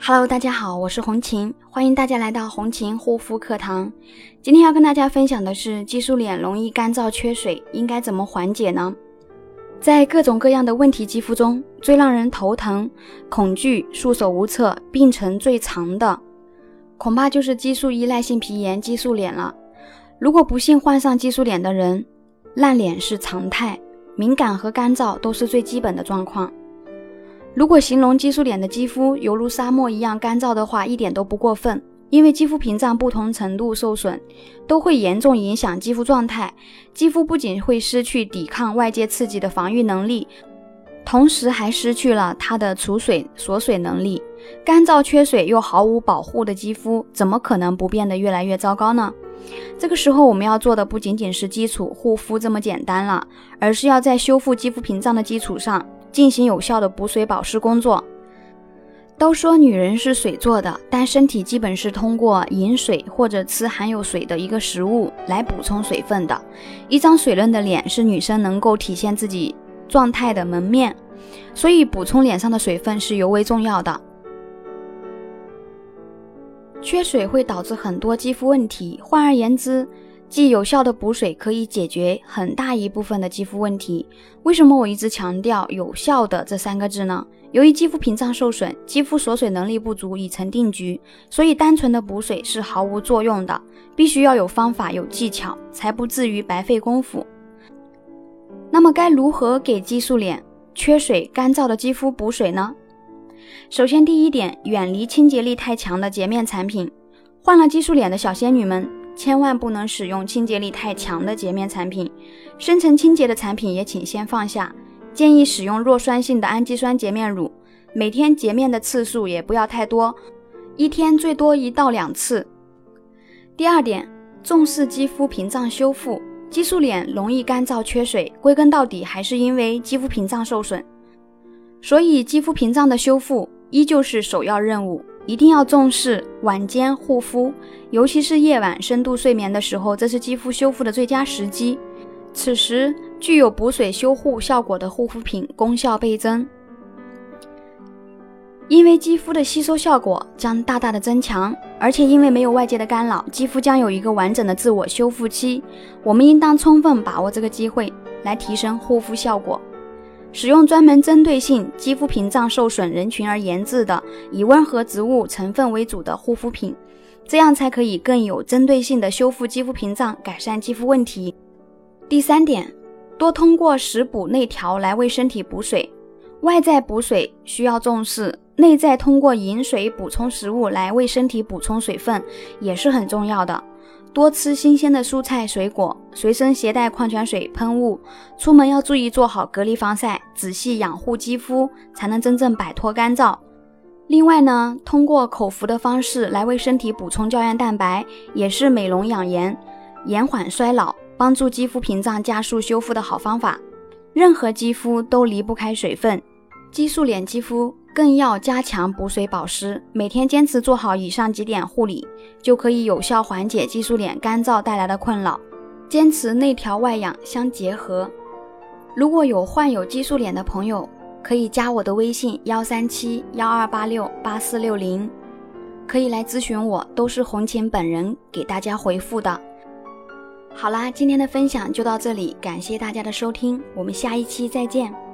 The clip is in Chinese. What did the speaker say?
Hello，大家好，我是红琴，欢迎大家来到红琴护肤课堂。今天要跟大家分享的是激素脸容易干燥缺水，应该怎么缓解呢？在各种各样的问题肌肤中，最让人头疼、恐惧、束手无策、病程最长的，恐怕就是激素依赖性皮炎激素脸了。如果不幸患上激素脸的人，烂脸是常态，敏感和干燥都是最基本的状况。如果形容激素脸的肌肤犹如沙漠一样干燥的话，一点都不过分。因为肌肤屏障不同程度受损，都会严重影响肌肤状态。肌肤不仅会失去抵抗外界刺激的防御能力，同时还失去了它的储水锁水能力。干燥缺水又毫无保护的肌肤，怎么可能不变得越来越糟糕呢？这个时候，我们要做的不仅仅是基础护肤这么简单了，而是要在修复肌肤屏障的基础上，进行有效的补水保湿工作。都说女人是水做的，但身体基本是通过饮水或者吃含有水的一个食物来补充水分的。一张水润的脸是女生能够体现自己状态的门面，所以补充脸上的水分是尤为重要的。缺水会导致很多肌肤问题，换而言之，既有效的补水可以解决很大一部分的肌肤问题。为什么我一直强调“有效的”这三个字呢？由于肌肤屏障受损，肌肤锁水能力不足已成定局，所以单纯的补水是毫无作用的，必须要有方法、有技巧，才不至于白费功夫。那么该如何给激素脸、缺水、干燥的肌肤补水呢？首先，第一点，远离清洁力太强的洁面产品。患了激素脸的小仙女们，千万不能使用清洁力太强的洁面产品，深层清洁的产品也请先放下。建议使用弱酸性的氨基酸洁面乳，每天洁面的次数也不要太多，一天最多一到两次。第二点，重视肌肤屏障修复。激素脸容易干燥缺水，归根到底还是因为肌肤屏障受损，所以肌肤屏障的修复依旧是首要任务，一定要重视晚间护肤，尤其是夜晚深度睡眠的时候，这是肌肤修复的最佳时机。此时，具有补水修护效果的护肤品功效倍增，因为肌肤的吸收效果将大大的增强，而且因为没有外界的干扰，肌肤将有一个完整的自我修复期。我们应当充分把握这个机会来提升护肤效果，使用专门针对性肌肤屏障受损人群而研制的以温和植物成分为主的护肤品，这样才可以更有针对性的修复肌肤屏障，改善肌肤问题。第三点，多通过食补内调来为身体补水。外在补水需要重视，内在通过饮水补充食物来为身体补充水分也是很重要的。多吃新鲜的蔬菜水果，随身携带矿泉水喷雾，出门要注意做好隔离防晒，仔细养护肌肤，才能真正摆脱干燥。另外呢，通过口服的方式来为身体补充胶原蛋白，也是美容养颜、延缓衰老。帮助肌肤屏障加速修复的好方法。任何肌肤都离不开水分，激素脸肌肤更要加强补水保湿。每天坚持做好以上几点护理，就可以有效缓解激素脸干燥带来的困扰。坚持内调外养相结合。如果有患有激素脸的朋友，可以加我的微信幺三七幺二八六八四六零，可以来咨询我，都是红琴本人给大家回复的。好啦，今天的分享就到这里，感谢大家的收听，我们下一期再见。